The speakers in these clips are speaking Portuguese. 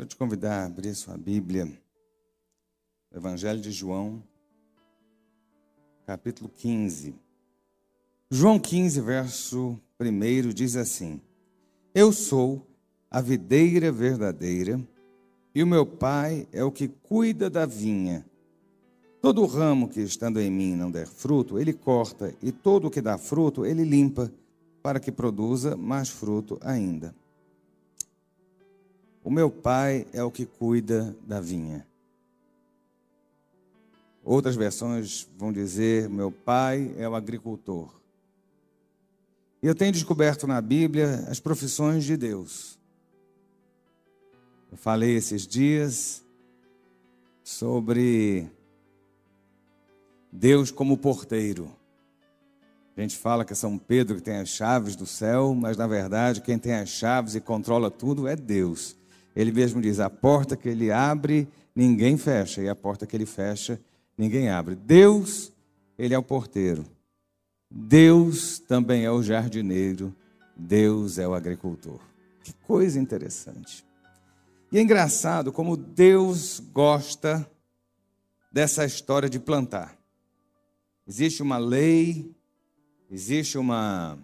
Quero te convidar a abrir sua Bíblia, Evangelho de João, capítulo 15. João 15, verso 1 diz assim: Eu sou a videira verdadeira, e o meu Pai é o que cuida da vinha. Todo ramo que estando em mim não der fruto, ele corta, e todo o que dá fruto, ele limpa, para que produza mais fruto ainda. O meu pai é o que cuida da vinha. Outras versões vão dizer: meu pai é o agricultor. E eu tenho descoberto na Bíblia as profissões de Deus. Eu falei esses dias sobre Deus como porteiro. A gente fala que é São Pedro que tem as chaves do céu, mas na verdade quem tem as chaves e controla tudo é Deus. Ele mesmo diz: a porta que ele abre, ninguém fecha, e a porta que ele fecha, ninguém abre. Deus, ele é o porteiro. Deus também é o jardineiro. Deus é o agricultor. Que coisa interessante. E é engraçado como Deus gosta dessa história de plantar. Existe uma lei, existe uma,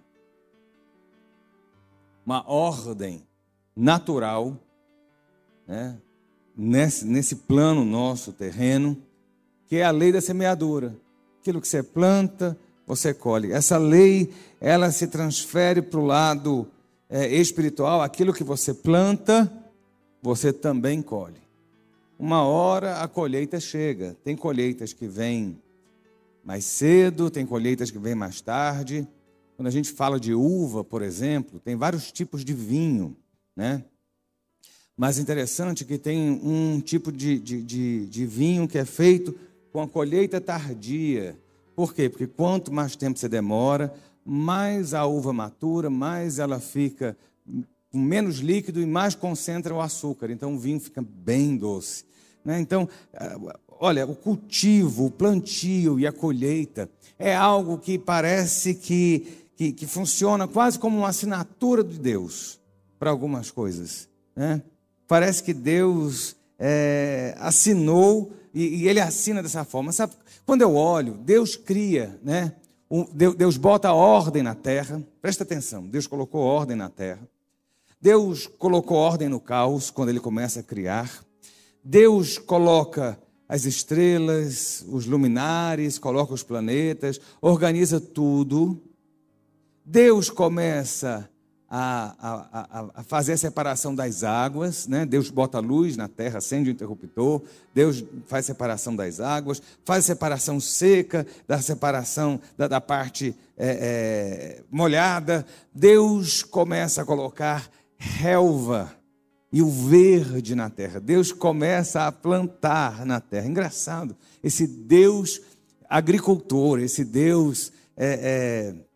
uma ordem natural né, nesse, nesse plano nosso terreno, que é a lei da semeadura. Aquilo que você planta, você colhe. Essa lei, ela se transfere para o lado é, espiritual. Aquilo que você planta, você também colhe. Uma hora a colheita chega. Tem colheitas que vêm mais cedo, tem colheitas que vêm mais tarde. Quando a gente fala de uva, por exemplo, tem vários tipos de vinho, né? Mas interessante que tem um tipo de, de, de, de vinho que é feito com a colheita tardia. Por quê? Porque quanto mais tempo você demora, mais a uva matura, mais ela fica com menos líquido e mais concentra o açúcar. Então o vinho fica bem doce. Né? Então, olha, o cultivo, o plantio e a colheita é algo que parece que, que, que funciona quase como uma assinatura de Deus para algumas coisas. Né? Parece que Deus é, assinou e, e, Ele assina dessa forma. Sabe, quando eu olho, Deus cria, né? Deus, Deus bota ordem na terra. Presta atenção, Deus colocou ordem na terra. Deus colocou ordem no caos quando Ele começa a criar. Deus coloca as estrelas, os luminares, coloca os planetas, organiza tudo. Deus começa a, a, a, fazer a separação das águas, né? Deus bota luz na terra, acende o interruptor, Deus faz separação das águas, faz separação seca da separação da, da parte é, é, molhada. Deus começa a colocar relva e o verde na terra. Deus começa a plantar na terra. Engraçado, esse Deus agricultor, esse Deus é, é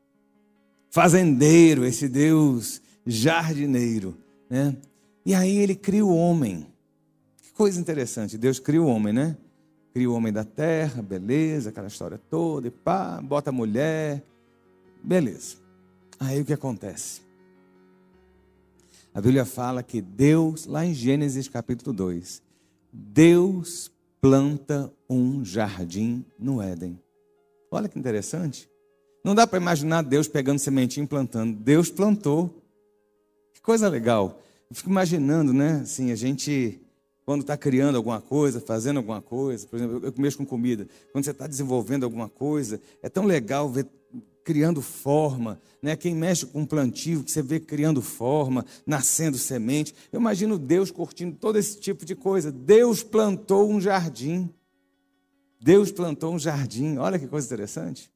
fazendeiro, esse Deus jardineiro, né? E aí ele cria o homem. Que coisa interessante, Deus cria o homem, né? Cria o homem da terra, beleza, aquela história toda, e pá, bota a mulher, beleza. Aí o que acontece? A Bíblia fala que Deus, lá em Gênesis capítulo 2, Deus planta um jardim no Éden. Olha que interessante. Não dá para imaginar Deus pegando sementinho e plantando. Deus plantou. Que coisa legal. Eu fico imaginando, né? Assim, a gente, quando está criando alguma coisa, fazendo alguma coisa, por exemplo, eu mexo com comida. Quando você está desenvolvendo alguma coisa, é tão legal ver criando forma, né? Quem mexe com plantio, que você vê criando forma, nascendo semente. Eu imagino Deus curtindo todo esse tipo de coisa. Deus plantou um jardim. Deus plantou um jardim. Olha que coisa interessante.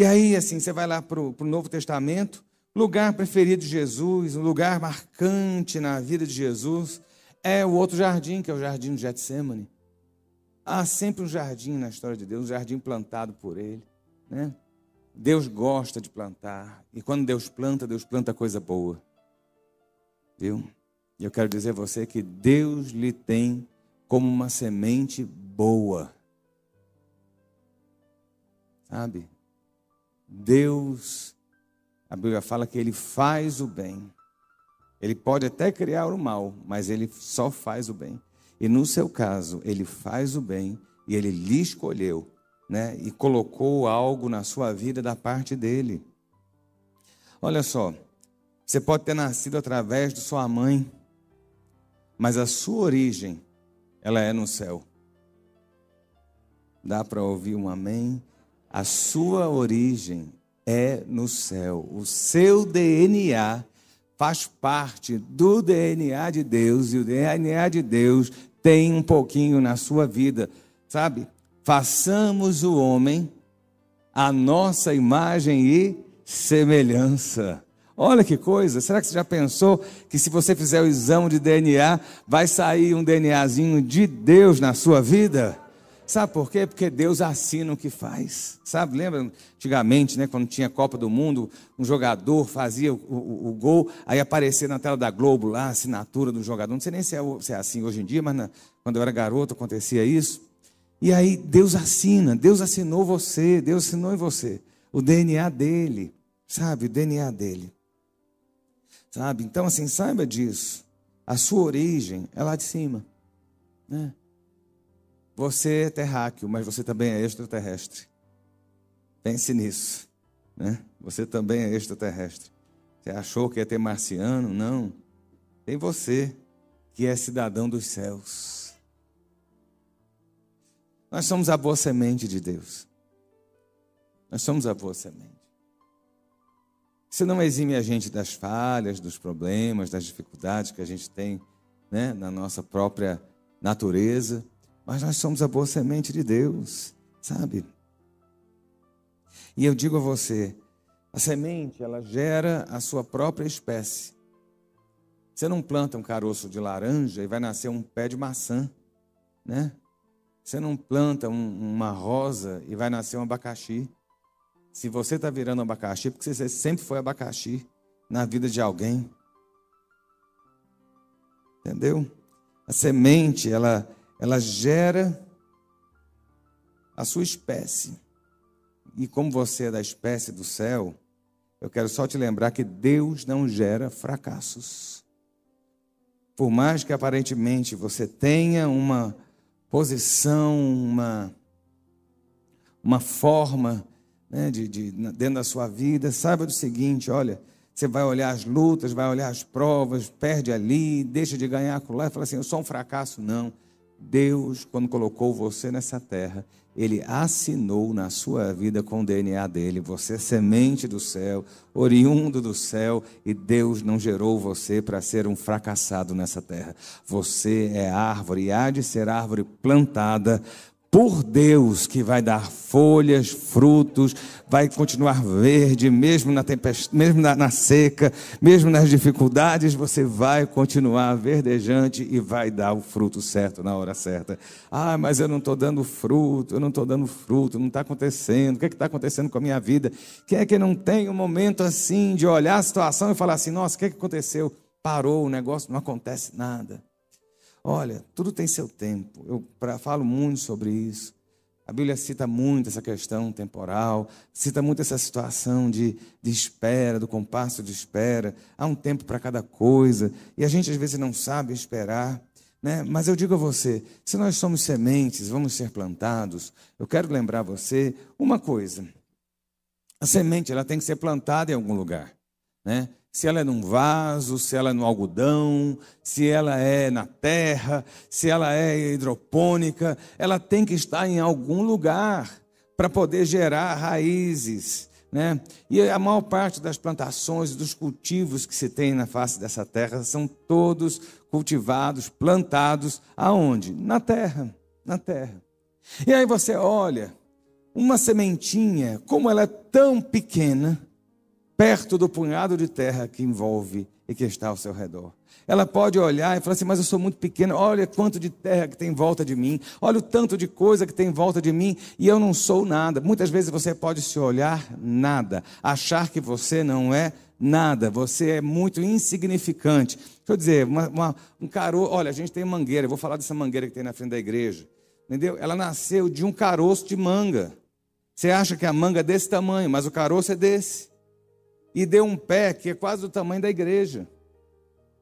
E aí, assim, você vai lá para o Novo Testamento, lugar preferido de Jesus, um lugar marcante na vida de Jesus, é o outro jardim, que é o jardim de Getsemane. Há sempre um jardim na história de Deus, um jardim plantado por Ele. Né? Deus gosta de plantar. E quando Deus planta, Deus planta coisa boa. Viu? E eu quero dizer a você que Deus lhe tem como uma semente boa. Sabe? Deus, a Bíblia fala que Ele faz o bem. Ele pode até criar o mal, mas ele só faz o bem. E no seu caso, ele faz o bem e ele lhe escolheu, né? E colocou algo na sua vida da parte dele. Olha só, você pode ter nascido através de sua mãe, mas a sua origem, ela é no céu. Dá para ouvir um amém? A sua origem é no céu. O seu DNA faz parte do DNA de Deus e o DNA de Deus tem um pouquinho na sua vida, sabe? Façamos o homem a nossa imagem e semelhança. Olha que coisa, será que você já pensou que se você fizer o exame de DNA, vai sair um DNAzinho de Deus na sua vida? Sabe por quê? Porque Deus assina o que faz. Sabe, lembra antigamente, né, quando tinha Copa do Mundo, um jogador fazia o, o, o gol, aí aparecia na tela da Globo lá a assinatura do jogador. Não sei nem se é, se é assim hoje em dia, mas na, quando eu era garoto acontecia isso. E aí Deus assina, Deus assinou você, Deus assinou em você. O DNA dele, sabe, o DNA dele. Sabe? Então, assim, saiba disso. A sua origem é lá de cima. Né? Você é terráqueo, mas você também é extraterrestre. Pense nisso. Né? Você também é extraterrestre. Você achou que ia ter marciano? Não. Tem você, que é cidadão dos céus. Nós somos a boa semente de Deus. Nós somos a boa semente. Isso não exime a gente das falhas, dos problemas, das dificuldades que a gente tem né, na nossa própria natureza. Mas nós somos a boa semente de Deus, sabe? E eu digo a você, a semente, ela gera a sua própria espécie. Você não planta um caroço de laranja e vai nascer um pé de maçã, né? Você não planta um, uma rosa e vai nascer um abacaxi. Se você está virando abacaxi, porque você sempre foi abacaxi na vida de alguém. Entendeu? A semente, ela, ela gera a sua espécie. E como você é da espécie do céu, eu quero só te lembrar que Deus não gera fracassos. Por mais que aparentemente você tenha uma posição, uma, uma forma né, de, de, dentro da sua vida, saiba do seguinte: olha, você vai olhar as lutas, vai olhar as provas, perde ali, deixa de ganhar lá e fala assim: eu sou um fracasso. Não. Deus, quando colocou você nessa terra, Ele assinou na sua vida com o DNA dele. Você é semente do céu, oriundo do céu, e Deus não gerou você para ser um fracassado nessa terra. Você é árvore e há de ser árvore plantada por Deus que vai dar folhas, frutos, vai continuar verde, mesmo na tempestade, mesmo na, na, seca, mesmo nas dificuldades, você vai continuar verdejante e vai dar o fruto certo na hora certa. Ah, mas eu não estou dando fruto, eu não estou dando fruto, não está acontecendo. O que é está acontecendo com a minha vida? Quem é que não tem um momento assim de olhar a situação e falar assim: nossa, o que é que aconteceu? Parou, o negócio não acontece nada. Olha, tudo tem seu tempo. Eu pra, falo muito sobre isso. A Bíblia cita muito essa questão temporal, cita muito essa situação de, de espera, do compasso de espera. Há um tempo para cada coisa e a gente às vezes não sabe esperar. Né? Mas eu digo a você: se nós somos sementes, vamos ser plantados, eu quero lembrar você uma coisa. A semente ela tem que ser plantada em algum lugar. Né? Se ela é num vaso, se ela é no algodão, se ela é na terra, se ela é hidropônica, ela tem que estar em algum lugar para poder gerar raízes. Né? E a maior parte das plantações, dos cultivos que se tem na face dessa terra, são todos cultivados, plantados aonde? Na terra, na terra. E aí você olha, uma sementinha, como ela é tão pequena, perto do punhado de terra que envolve e que está ao seu redor. Ela pode olhar e falar assim: Mas eu sou muito pequena, olha quanto de terra que tem em volta de mim, olha o tanto de coisa que tem em volta de mim e eu não sou nada. Muitas vezes você pode se olhar nada, achar que você não é nada, você é muito insignificante. Deixa eu dizer, uma, uma, um caroço, olha, a gente tem mangueira, eu vou falar dessa mangueira que tem na frente da igreja, entendeu? Ela nasceu de um caroço de manga. Você acha que a manga é desse tamanho, mas o caroço é desse e deu um pé que é quase do tamanho da igreja.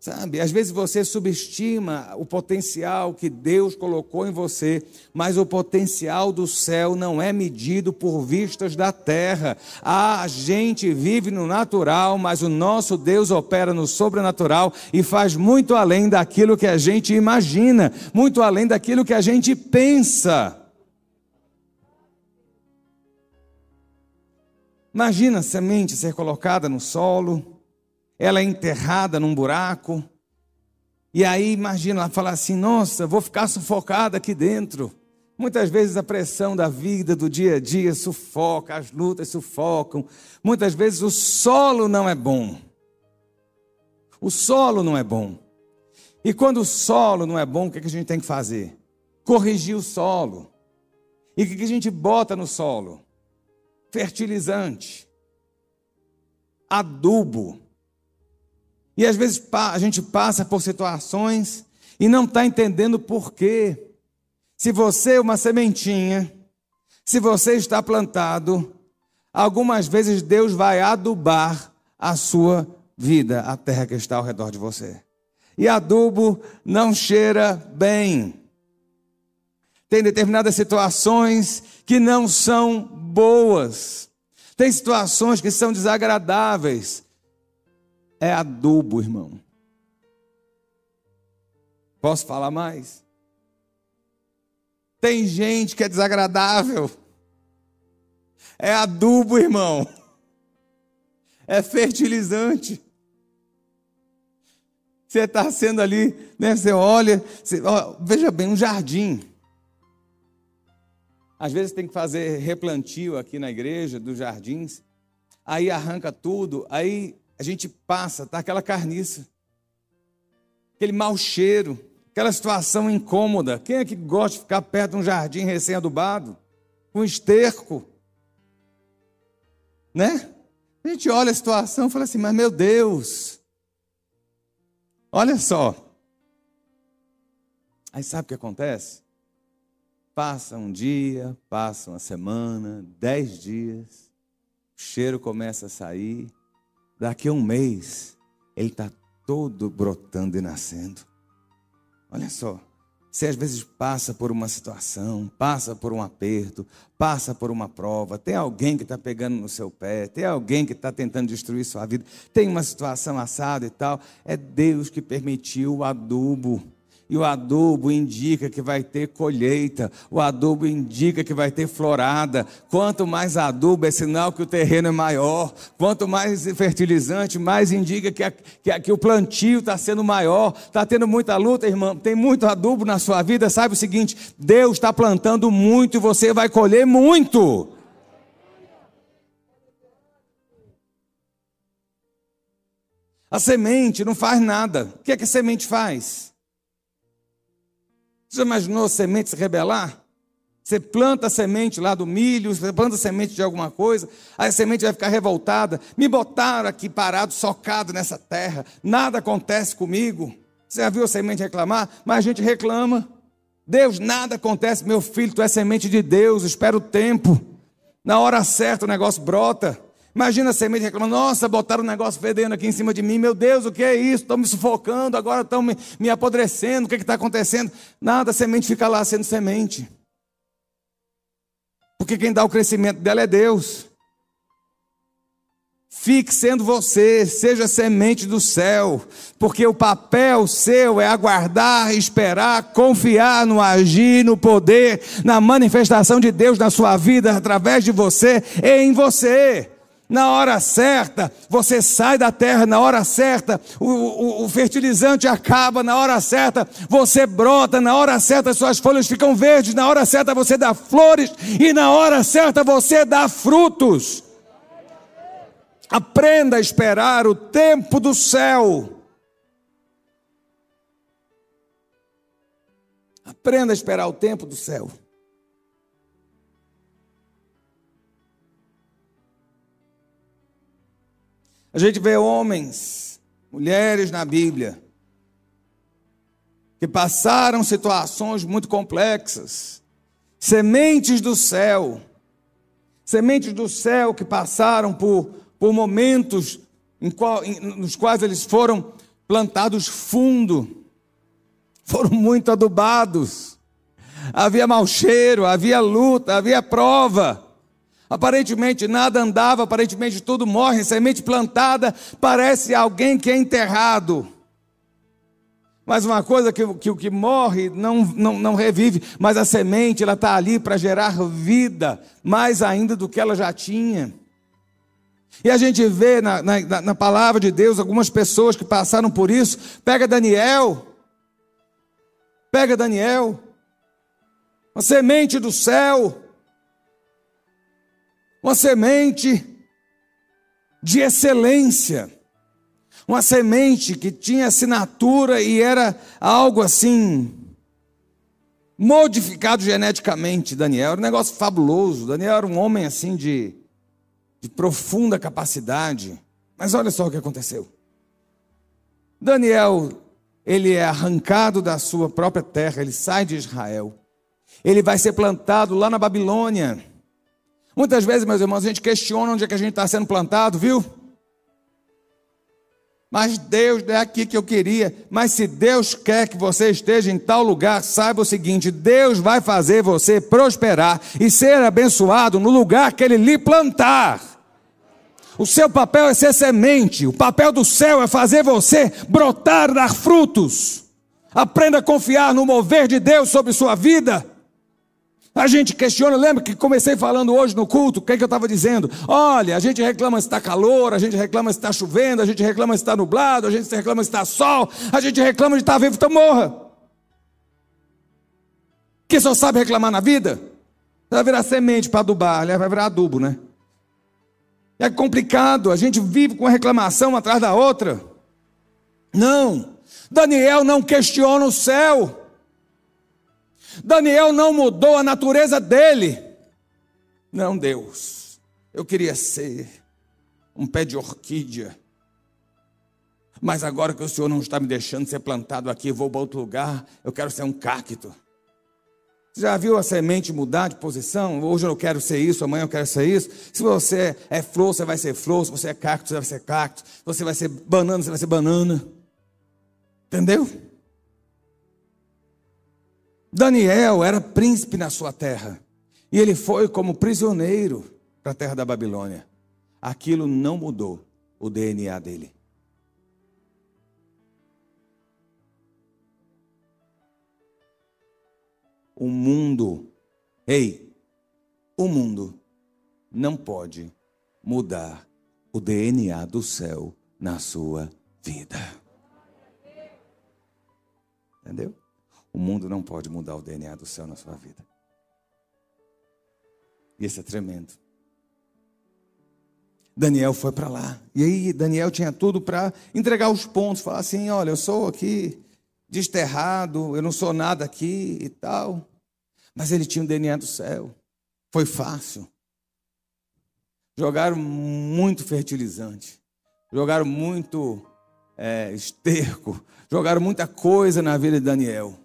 Sabe, às vezes você subestima o potencial que Deus colocou em você, mas o potencial do céu não é medido por vistas da terra. A gente vive no natural, mas o nosso Deus opera no sobrenatural e faz muito além daquilo que a gente imagina, muito além daquilo que a gente pensa. Imagina a semente ser colocada no solo ela é enterrada num buraco. E aí, imagina, ela fala assim: nossa, vou ficar sufocada aqui dentro. Muitas vezes a pressão da vida, do dia a dia, sufoca, as lutas sufocam. Muitas vezes o solo não é bom. O solo não é bom. E quando o solo não é bom, o que a gente tem que fazer? Corrigir o solo. E o que a gente bota no solo? Fertilizante, adubo. E às vezes a gente passa por situações e não está entendendo por quê. Se você é uma sementinha, se você está plantado, algumas vezes Deus vai adubar a sua vida, a terra que está ao redor de você. E adubo não cheira bem. Tem determinadas situações que não são boas. Tem situações que são desagradáveis é adubo, irmão. Posso falar mais? Tem gente que é desagradável. É adubo, irmão. É fertilizante. Você está sendo ali, né? Você olha, você, ó, veja bem, um jardim. Às vezes tem que fazer replantio aqui na igreja dos jardins. Aí arranca tudo, aí a gente passa, tá aquela carniça, aquele mau cheiro, aquela situação incômoda. Quem é que gosta de ficar perto de um jardim recém-adubado, com esterco? Né? A gente olha a situação e fala assim, mas meu Deus, olha só. Aí sabe o que acontece? Passa um dia, passa uma semana, dez dias, o cheiro começa a sair, Daqui a um mês, ele está todo brotando e nascendo. Olha só. Você às vezes passa por uma situação, passa por um aperto, passa por uma prova, tem alguém que está pegando no seu pé, tem alguém que está tentando destruir sua vida, tem uma situação assada e tal. É Deus que permitiu o adubo e o adubo indica que vai ter colheita, o adubo indica que vai ter florada. Quanto mais adubo é sinal que o terreno é maior, quanto mais fertilizante, mais indica que, a, que, a, que o plantio está sendo maior. Está tendo muita luta, irmão, tem muito adubo na sua vida. Sabe o seguinte: Deus está plantando muito e você vai colher muito. A semente não faz nada. O que é que a semente faz? Você imaginou semente se rebelar? Você planta a semente lá do milho, você planta a semente de alguma coisa, aí a semente vai ficar revoltada. Me botaram aqui parado, socado nessa terra, nada acontece comigo. Você já viu a semente reclamar? Mas a gente reclama. Deus, nada acontece, meu filho, tu é semente de Deus, espera o tempo. Na hora certa o negócio brota. Imagina a semente reclamando, nossa, botaram um negócio fedendo aqui em cima de mim, meu Deus, o que é isso? Estão me sufocando, agora estão me, me apodrecendo, o que é está acontecendo? Nada, a semente fica lá sendo semente. Porque quem dá o crescimento dela é Deus. Fique sendo você, seja semente do céu, porque o papel seu é aguardar, esperar, confiar no agir, no poder, na manifestação de Deus na sua vida, através de você, em você na hora certa, você sai da terra na hora certa, o, o, o, fertilizante acaba na hora certa, você brota na hora certa, suas folhas ficam verdes, na hora certa você dá flores e na hora certa você dá frutos. Aprenda a esperar o tempo do céu. Aprenda a esperar o tempo do céu. A gente vê homens, mulheres na Bíblia, que passaram situações muito complexas, sementes do céu, sementes do céu que passaram por, por momentos em qual, em, nos quais eles foram plantados fundo, foram muito adubados. Havia mau cheiro, havia luta, havia prova. Aparentemente nada andava, aparentemente tudo morre. Semente plantada parece alguém que é enterrado. Mas uma coisa que, que o que morre não, não, não revive, mas a semente ela está ali para gerar vida, mais ainda do que ela já tinha. E a gente vê na, na, na palavra de Deus algumas pessoas que passaram por isso. Pega Daniel, pega Daniel, uma semente do céu, uma semente de excelência, uma semente que tinha assinatura e era algo assim, modificado geneticamente. Daniel era um negócio fabuloso. Daniel era um homem assim de, de profunda capacidade. Mas olha só o que aconteceu. Daniel, ele é arrancado da sua própria terra, ele sai de Israel. Ele vai ser plantado lá na Babilônia. Muitas vezes, meus irmãos, a gente questiona onde é que a gente está sendo plantado, viu? Mas Deus é aqui que eu queria. Mas se Deus quer que você esteja em tal lugar, saiba o seguinte: Deus vai fazer você prosperar e ser abençoado no lugar que Ele lhe plantar. O seu papel é ser semente, o papel do céu é fazer você brotar, dar frutos. Aprenda a confiar no mover de Deus sobre sua vida. A gente questiona, lembra que comecei falando hoje no culto, o que, é que eu estava dizendo? Olha, a gente reclama se está calor, a gente reclama se está chovendo, a gente reclama se está nublado, a gente reclama se está sol, a gente reclama de estar tá vivo, então morra. Quem só sabe reclamar na vida? Vai virar semente para adubar, aliás, vai virar adubo, né? É complicado, a gente vive com uma reclamação atrás da outra. Não, Daniel não questiona o céu. Daniel não mudou a natureza dele. Não, Deus, eu queria ser um pé de orquídea. Mas agora que o Senhor não está me deixando ser plantado aqui, vou para outro lugar, eu quero ser um cacto. Você já viu a semente mudar de posição? Hoje eu quero ser isso, amanhã eu quero ser isso. Se você é flor, você vai ser flor. Se você é cacto, você vai ser cacto. Se você vai ser banana, você vai ser banana. Entendeu? Daniel era príncipe na sua terra. E ele foi como prisioneiro para a terra da Babilônia. Aquilo não mudou o DNA dele. O mundo, ei, o mundo não pode mudar o DNA do céu na sua vida. Entendeu? O mundo não pode mudar o DNA do céu na sua vida. E isso é tremendo. Daniel foi para lá. E aí Daniel tinha tudo para entregar os pontos, falar assim: olha, eu sou aqui desterrado, eu não sou nada aqui e tal. Mas ele tinha o DNA do céu. Foi fácil. Jogaram muito fertilizante, jogaram muito é, esterco, jogaram muita coisa na vida de Daniel.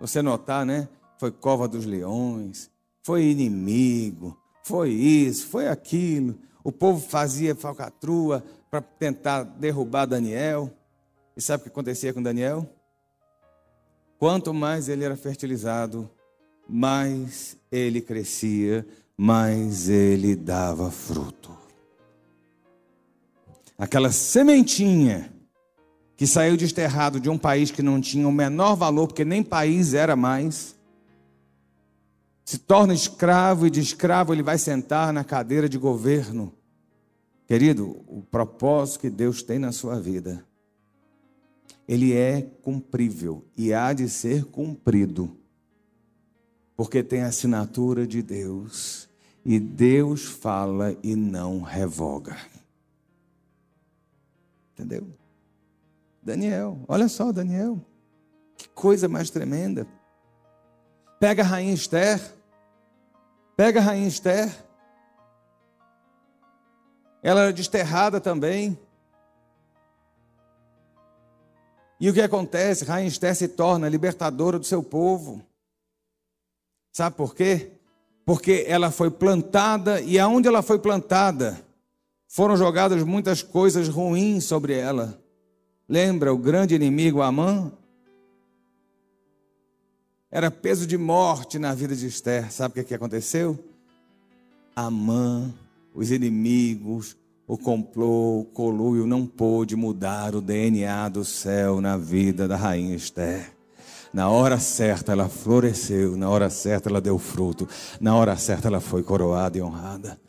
Você notar, né? Foi cova dos leões, foi inimigo, foi isso, foi aquilo. O povo fazia falcatrua para tentar derrubar Daniel. E sabe o que acontecia com Daniel? Quanto mais ele era fertilizado, mais ele crescia, mais ele dava fruto. Aquela sementinha que saiu desterrado de um país que não tinha o menor valor, porque nem país era mais, se torna escravo e de escravo ele vai sentar na cadeira de governo. Querido, o propósito que Deus tem na sua vida, ele é cumprível e há de ser cumprido, porque tem a assinatura de Deus, e Deus fala e não revoga. Entendeu? Daniel, olha só, Daniel. Que coisa mais tremenda. Pega a rainha Esther. Pega a rainha Esther. Ela era desterrada também. E o que acontece? Rainha Esther se torna libertadora do seu povo. Sabe por quê? Porque ela foi plantada e aonde ela foi plantada, foram jogadas muitas coisas ruins sobre ela. Lembra o grande inimigo Amã? Era peso de morte na vida de Esther. Sabe o que, que aconteceu? Amã, os inimigos, o complô, o colúio não pôde mudar o DNA do céu na vida da rainha Esther. Na hora certa ela floresceu, na hora certa ela deu fruto, na hora certa ela foi coroada e honrada.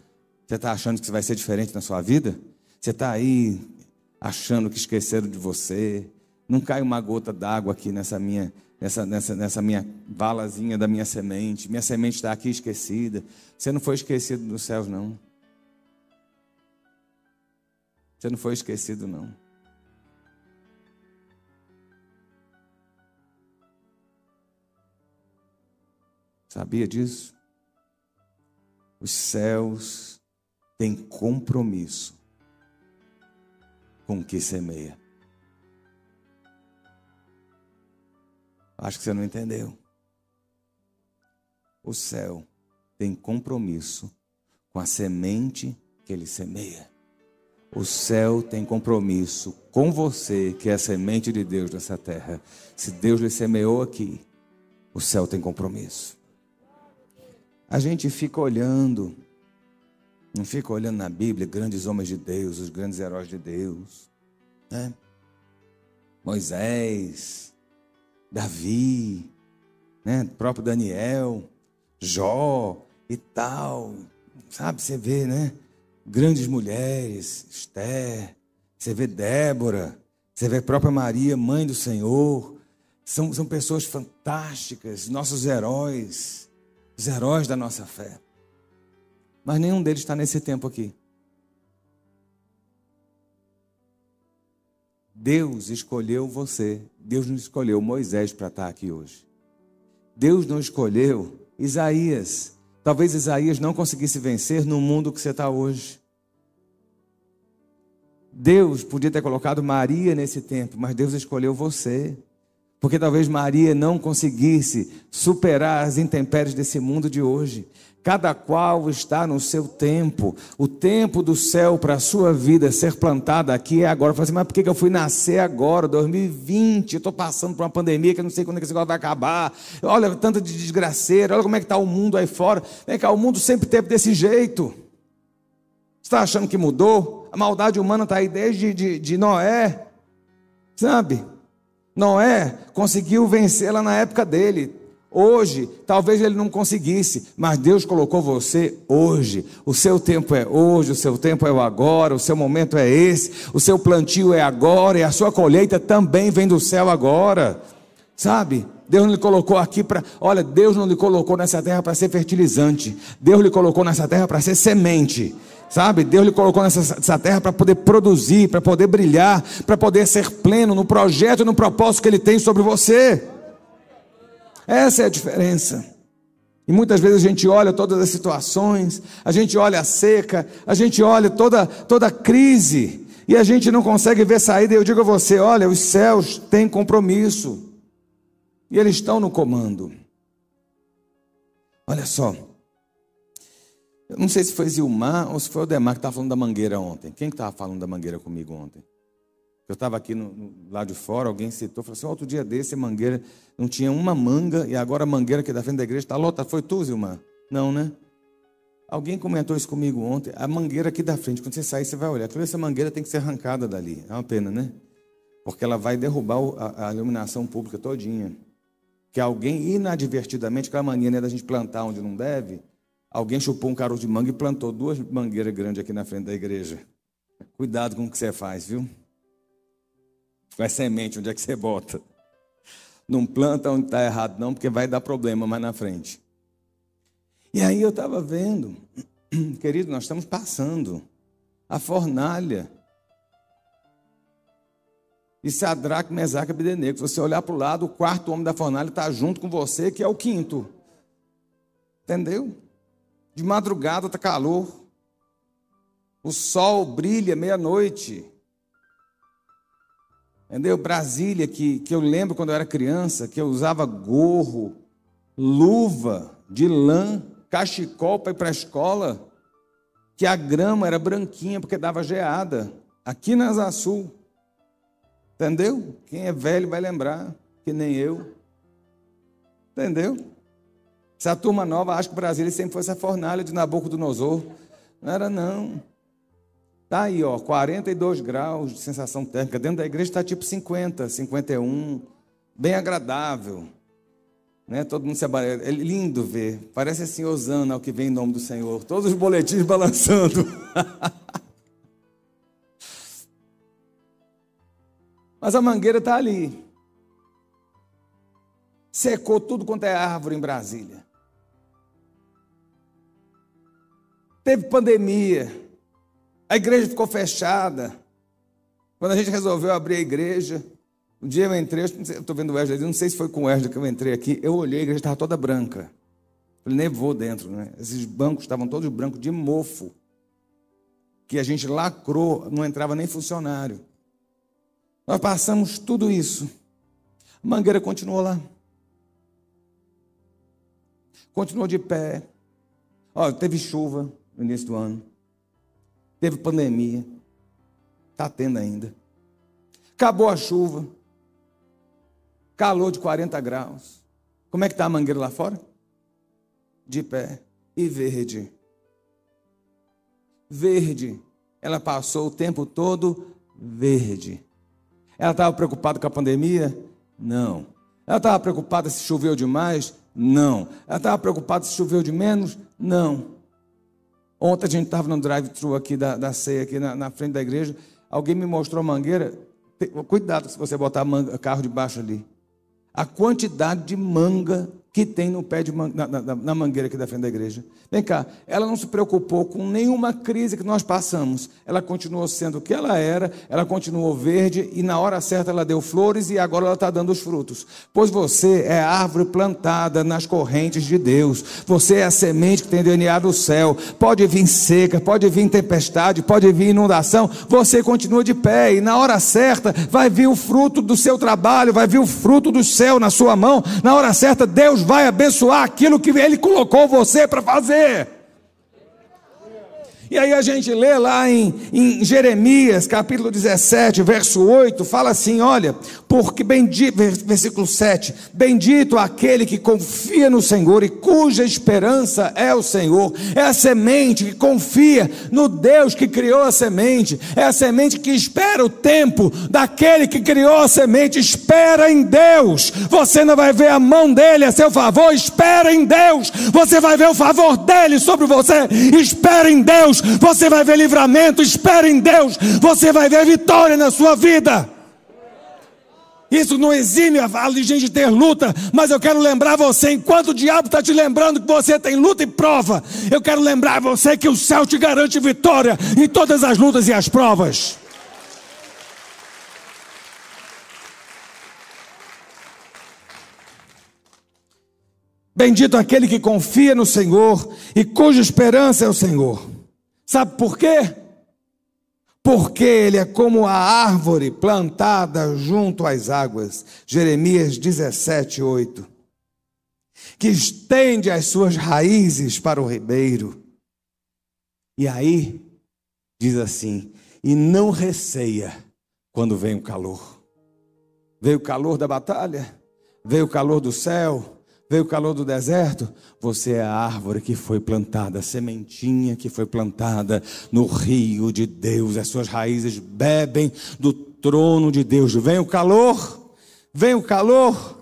Você está achando que isso vai ser diferente na sua vida? Você está aí achando que esqueceram de você? Não cai uma gota d'água aqui nessa minha, nessa, nessa, nessa minha valazinha da minha semente. Minha semente está aqui esquecida. Você não foi esquecido dos céus, não. Você não foi esquecido, não. Sabia disso? Os céus têm compromisso com que semeia. Acho que você não entendeu. O céu tem compromisso com a semente que ele semeia. O céu tem compromisso com você, que é a semente de Deus nessa terra. Se Deus lhe semeou aqui, o céu tem compromisso. A gente fica olhando, não fica olhando na Bíblia grandes homens de Deus, os grandes heróis de Deus, né? Moisés, Davi, né? próprio Daniel, Jó e tal, sabe? Você vê, né? grandes mulheres, Esther, você vê Débora, você vê a própria Maria, mãe do Senhor. São, são pessoas fantásticas, nossos heróis, os heróis da nossa fé. Mas nenhum deles está nesse tempo aqui. Deus escolheu você, Deus não escolheu Moisés para estar aqui hoje. Deus não escolheu Isaías. Talvez Isaías não conseguisse vencer no mundo que você está hoje. Deus podia ter colocado Maria nesse tempo, mas Deus escolheu você. Porque talvez Maria não conseguisse superar as intempéries desse mundo de hoje. Cada qual está no seu tempo. O tempo do céu para a sua vida ser plantada aqui é agora. Fala assim, mas por que eu fui nascer agora, 2020? Eu estou passando por uma pandemia que eu não sei quando é que esse negócio vai acabar. Olha, tanto de desgraceira, olha como é que está o mundo aí fora. Vem cá, o mundo sempre teve desse jeito. Você está achando que mudou? A maldade humana está aí desde de, de Noé, sabe? Noé conseguiu vencê-la na época dele. Hoje, talvez ele não conseguisse, mas Deus colocou você hoje. O seu tempo é hoje, o seu tempo é o agora, o seu momento é esse, o seu plantio é agora e a sua colheita também vem do céu agora. Sabe? Deus não lhe colocou aqui para. Olha, Deus não lhe colocou nessa terra para ser fertilizante. Deus lhe colocou nessa terra para ser semente. Sabe? Deus lhe colocou nessa, terra para poder produzir, para poder brilhar, para poder ser pleno no projeto e no propósito que Ele tem sobre você. Essa é a diferença. E muitas vezes a gente olha todas as situações, a gente olha a seca, a gente olha toda, toda a crise, e a gente não consegue ver saída. Eu digo a você: olha, os céus têm compromisso, e eles estão no comando. Olha só, não sei se foi Zilmar ou se foi o Demar que estava falando da mangueira ontem. Quem que estava falando da mangueira comigo ontem? Eu estava aqui no, no, lá de fora, alguém citou, falou assim: outro dia desse, a mangueira não tinha uma manga e agora a mangueira aqui da frente da igreja está lotada. Foi tu, Zilmar? Não, né? Alguém comentou isso comigo ontem. A mangueira aqui da frente, quando você sair, você vai olhar. Toda essa mangueira tem que ser arrancada dali. É uma pena, né? Porque ela vai derrubar a, a iluminação pública todinha. Que alguém, inadvertidamente, aquela mania né, da gente plantar onde não deve, Alguém chupou um caroço de manga e plantou duas mangueiras grandes aqui na frente da igreja. Cuidado com o que você faz, viu? Com a semente, onde é que você bota? Não planta onde está errado, não, porque vai dar problema mais na frente. E aí eu estava vendo, querido, nós estamos passando a fornalha e Sadraque, Mesaque e Abdenego. Se você olhar para o lado, o quarto homem da fornalha está junto com você, que é o quinto. Entendeu? De madrugada está calor. O sol brilha meia-noite. Entendeu? Brasília, que, que eu lembro quando eu era criança, que eu usava gorro, luva de lã, cachecol para ir para a escola, que a grama era branquinha porque dava geada. Aqui na Asa Sul. Entendeu? Quem é velho vai lembrar, que nem eu. Entendeu? Essa turma nova acha que o Brasil sempre foi essa fornalha de Nabucodonosor. Não era, não. Tá aí, ó, 42 graus de sensação térmica. Dentro da igreja está tipo 50, 51. Bem agradável. Né? Todo mundo se abarela. É lindo ver. Parece assim, Osana, o que vem em nome do Senhor. Todos os boletins balançando. Mas a mangueira está ali. Secou tudo quanto é árvore em Brasília. Teve pandemia. A igreja ficou fechada. Quando a gente resolveu abrir a igreja, um dia eu entrei, eu estou vendo o Wesley, não sei se foi com o Wesley que eu entrei aqui, eu olhei, a igreja estava toda branca. Falei, nevou dentro, né? Esses bancos estavam todos brancos de mofo. Que a gente lacrou, não entrava nem funcionário. Nós passamos tudo isso. A mangueira continuou lá. Continuou de pé. Olha, teve chuva no início do ano. Teve pandemia. Está tendo ainda. Acabou a chuva. Calor de 40 graus. Como é que está a mangueira lá fora? De pé e verde. Verde. Ela passou o tempo todo verde. Ela estava preocupada com a pandemia? Não. Ela estava preocupada se choveu demais? Não. Ela estava preocupada se choveu de menos? Não. Ontem a gente estava no drive-thru aqui da, da ceia, aqui na, na, frente da igreja. Alguém me mostrou a mangueira. Cuidado se você botar manga, carro debaixo ali. A quantidade de manga que tem no pé de man... na, na, na, mangueira aqui da frente da igreja. Vem cá, ela não se preocupou com nenhuma crise que nós passamos. Ela continuou sendo o que ela era, ela continuou verde e na hora certa ela deu flores e agora ela está dando os frutos. Pois você é árvore plantada nas correntes de Deus. Você é a semente que tem DNA do céu. Pode vir seca, pode vir tempestade, pode vir inundação. Você continua de pé e na hora certa vai vir o fruto do seu trabalho, vai vir o fruto do céu na sua mão. Na hora certa Deus vai abençoar aquilo que Ele colocou você para fazer. E aí a gente lê lá em, em, Jeremias, capítulo 17, verso 8, fala assim: olha, porque bendito, versículo 7, bendito aquele que confia no Senhor e cuja esperança é o Senhor, é a semente que confia no Deus que criou a semente, é a semente que espera o tempo daquele que criou a semente, espera em Deus. Você não vai ver a mão dele a seu favor, espera em Deus. Você vai ver o favor dele sobre você, espera em Deus você vai ver livramento, espere em Deus, você vai ver vitória na sua vida. Isso não exime a gente de ter luta, mas eu quero lembrar você, enquanto o diabo está te lembrando que você tem luta e prova, eu quero lembrar você que o céu te garante vitória em todas as lutas e as provas. Bendito aquele que confia no Senhor e cuja esperança é o Senhor. Sabe por quê? Porque ele é como a árvore plantada junto às águas. Jeremias 17, 8. Que estende as suas raízes para o ribeiro. E aí, diz assim: e não receia quando vem o calor. Veio o calor da batalha, veio o calor do céu, Veio o calor do deserto? Você é a árvore que foi plantada, a sementinha que foi plantada no rio de Deus. As suas raízes bebem do trono de Deus. Vem o calor, vem o calor,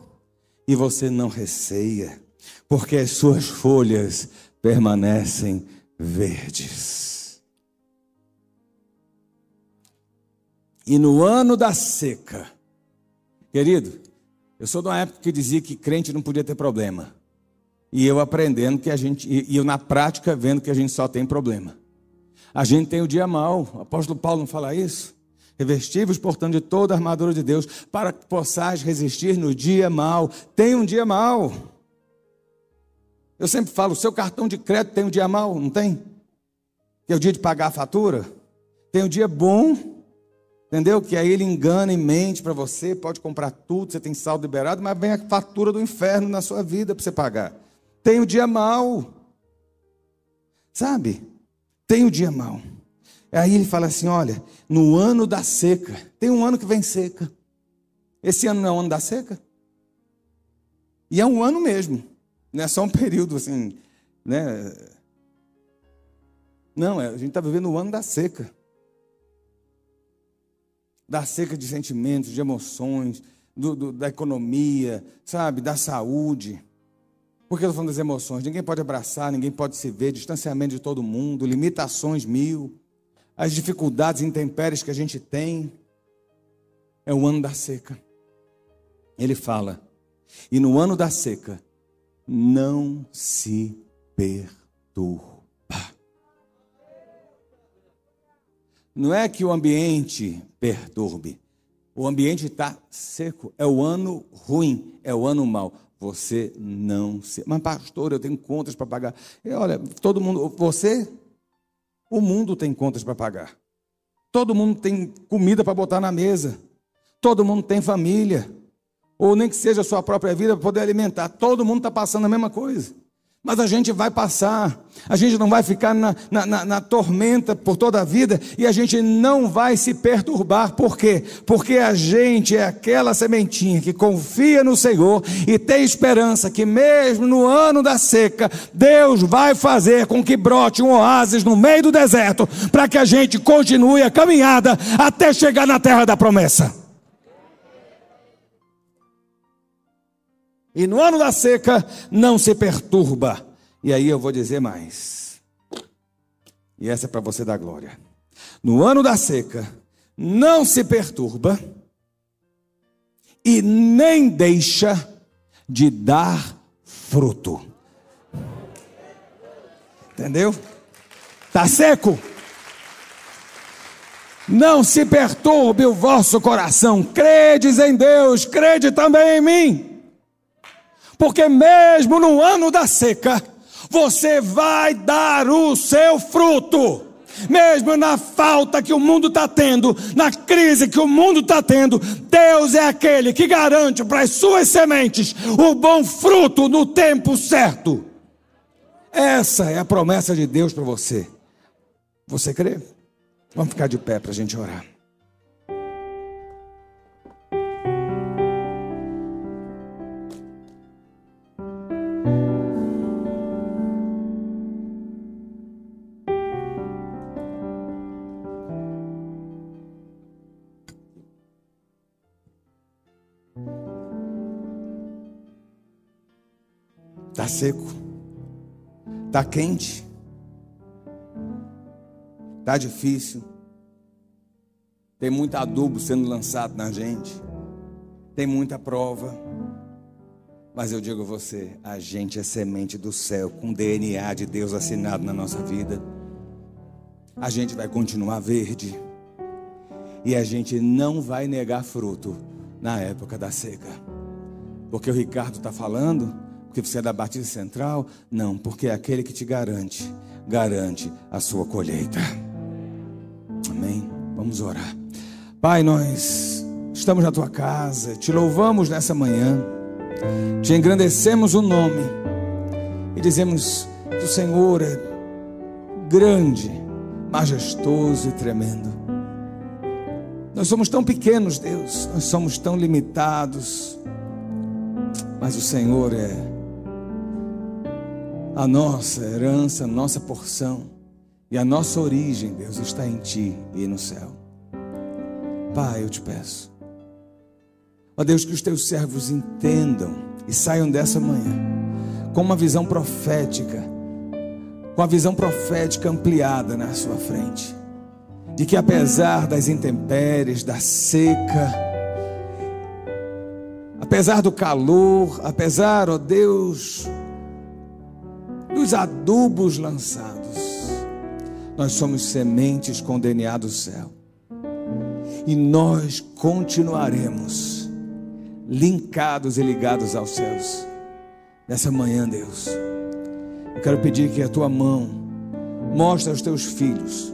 e você não receia, porque as suas folhas permanecem verdes. E no ano da seca, querido, eu sou de uma época que dizia que crente não podia ter problema. E eu aprendendo que a gente, e eu na prática vendo que a gente só tem problema. A gente tem o dia mal. O apóstolo Paulo não fala isso? Revestivos, portanto, de toda a armadura de Deus, para que possais resistir no dia mal. Tem um dia mal. Eu sempre falo, seu cartão de crédito tem um dia mal, não tem? Que é o dia de pagar a fatura. Tem um dia bom Entendeu? Que aí ele engana e mente para você, pode comprar tudo, você tem saldo liberado, mas vem a fatura do inferno na sua vida para você pagar. Tem o dia mal. Sabe? Tem o dia mal. Aí ele fala assim: olha, no ano da seca, tem um ano que vem seca. Esse ano não é o ano da seca? E é um ano mesmo, não é só um período assim, né? Não, é, a gente está vivendo o ano da seca. Da seca de sentimentos, de emoções, do, do, da economia, sabe, da saúde. Por que eu estou falando das emoções? Ninguém pode abraçar, ninguém pode se ver, distanciamento de todo mundo, limitações mil, as dificuldades intempéries que a gente tem. É o ano da seca. Ele fala, e no ano da seca, não se perturba. Não é que o ambiente perturbe. O ambiente está seco. É o ano ruim, é o ano mau você não se. Mas, pastor, eu tenho contas para pagar. E, olha, todo mundo. Você, o mundo tem contas para pagar. Todo mundo tem comida para botar na mesa. Todo mundo tem família. Ou nem que seja a sua própria vida para poder alimentar. Todo mundo está passando a mesma coisa. Mas a gente vai passar, a gente não vai ficar na, na, na, na, tormenta por toda a vida e a gente não vai se perturbar. Por quê? Porque a gente é aquela sementinha que confia no Senhor e tem esperança que, mesmo no ano da seca, Deus vai fazer com que brote um oásis no meio do deserto para que a gente continue a caminhada até chegar na terra da promessa. E no ano da seca não se perturba. E aí eu vou dizer mais. E essa é para você dar glória. No ano da seca não se perturba e nem deixa de dar fruto. Entendeu? Tá seco? Não se perturbe o vosso coração. Credes em Deus, crede também em mim. Porque mesmo no ano da seca, você vai dar o seu fruto. Mesmo na falta que o mundo está tendo, na crise que o mundo está tendo, Deus é aquele que garante para as suas sementes o bom fruto no tempo certo. Essa é a promessa de Deus para você. Você crê? Vamos ficar de pé para a gente orar. Está seco, está quente, está difícil, tem muito adubo sendo lançado na gente, tem muita prova. Mas eu digo a você, a gente é semente do céu, com DNA de Deus assinado na nossa vida. A gente vai continuar verde. E a gente não vai negar fruto na época da seca. Porque o Ricardo está falando porque você é da Batista Central? Não, porque é aquele que te garante, garante a sua colheita. Amém? Vamos orar. Pai, nós estamos na tua casa, te louvamos nessa manhã, te engrandecemos o nome e dizemos que o Senhor é grande, majestoso e tremendo. Nós somos tão pequenos, Deus, nós somos tão limitados, mas o Senhor é a nossa herança, a nossa porção e a nossa origem, Deus, está em Ti e no céu. Pai, eu te peço. Ó Deus, que os teus servos entendam e saiam dessa manhã com uma visão profética, com a visão profética ampliada na sua frente, de que apesar das intempéries, da seca, apesar do calor, apesar, ó Deus, dos adubos lançados. Nós somos sementes com DNA do céu. E nós continuaremos linkados e ligados aos céus. Nessa manhã, Deus, eu quero pedir que a tua mão mostre aos teus filhos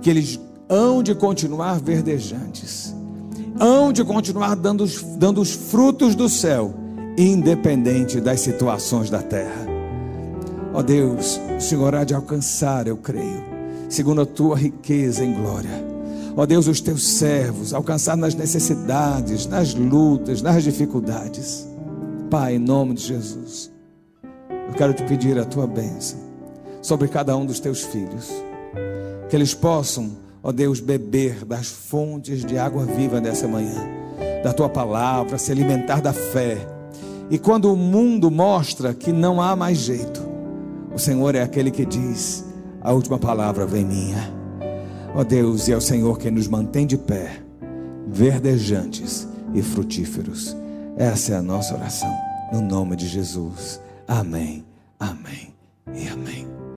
que eles hão de continuar verdejantes, hão de continuar dando, dando os frutos do céu, independente das situações da terra. Ó Deus, o Senhor há de alcançar, eu creio, segundo a tua riqueza em glória. ó Deus, os teus servos, alcançar nas necessidades, nas lutas, nas dificuldades. Pai, em nome de Jesus, eu quero te pedir a tua bênção sobre cada um dos teus filhos, que eles possam, ó Deus, beber das fontes de água viva nessa manhã, da tua palavra, se alimentar da fé. E quando o mundo mostra que não há mais jeito, o Senhor é aquele que diz: a última palavra vem minha. Ó Deus, e é o Senhor quem nos mantém de pé, verdejantes e frutíferos. Essa é a nossa oração, no nome de Jesus. Amém, amém e amém.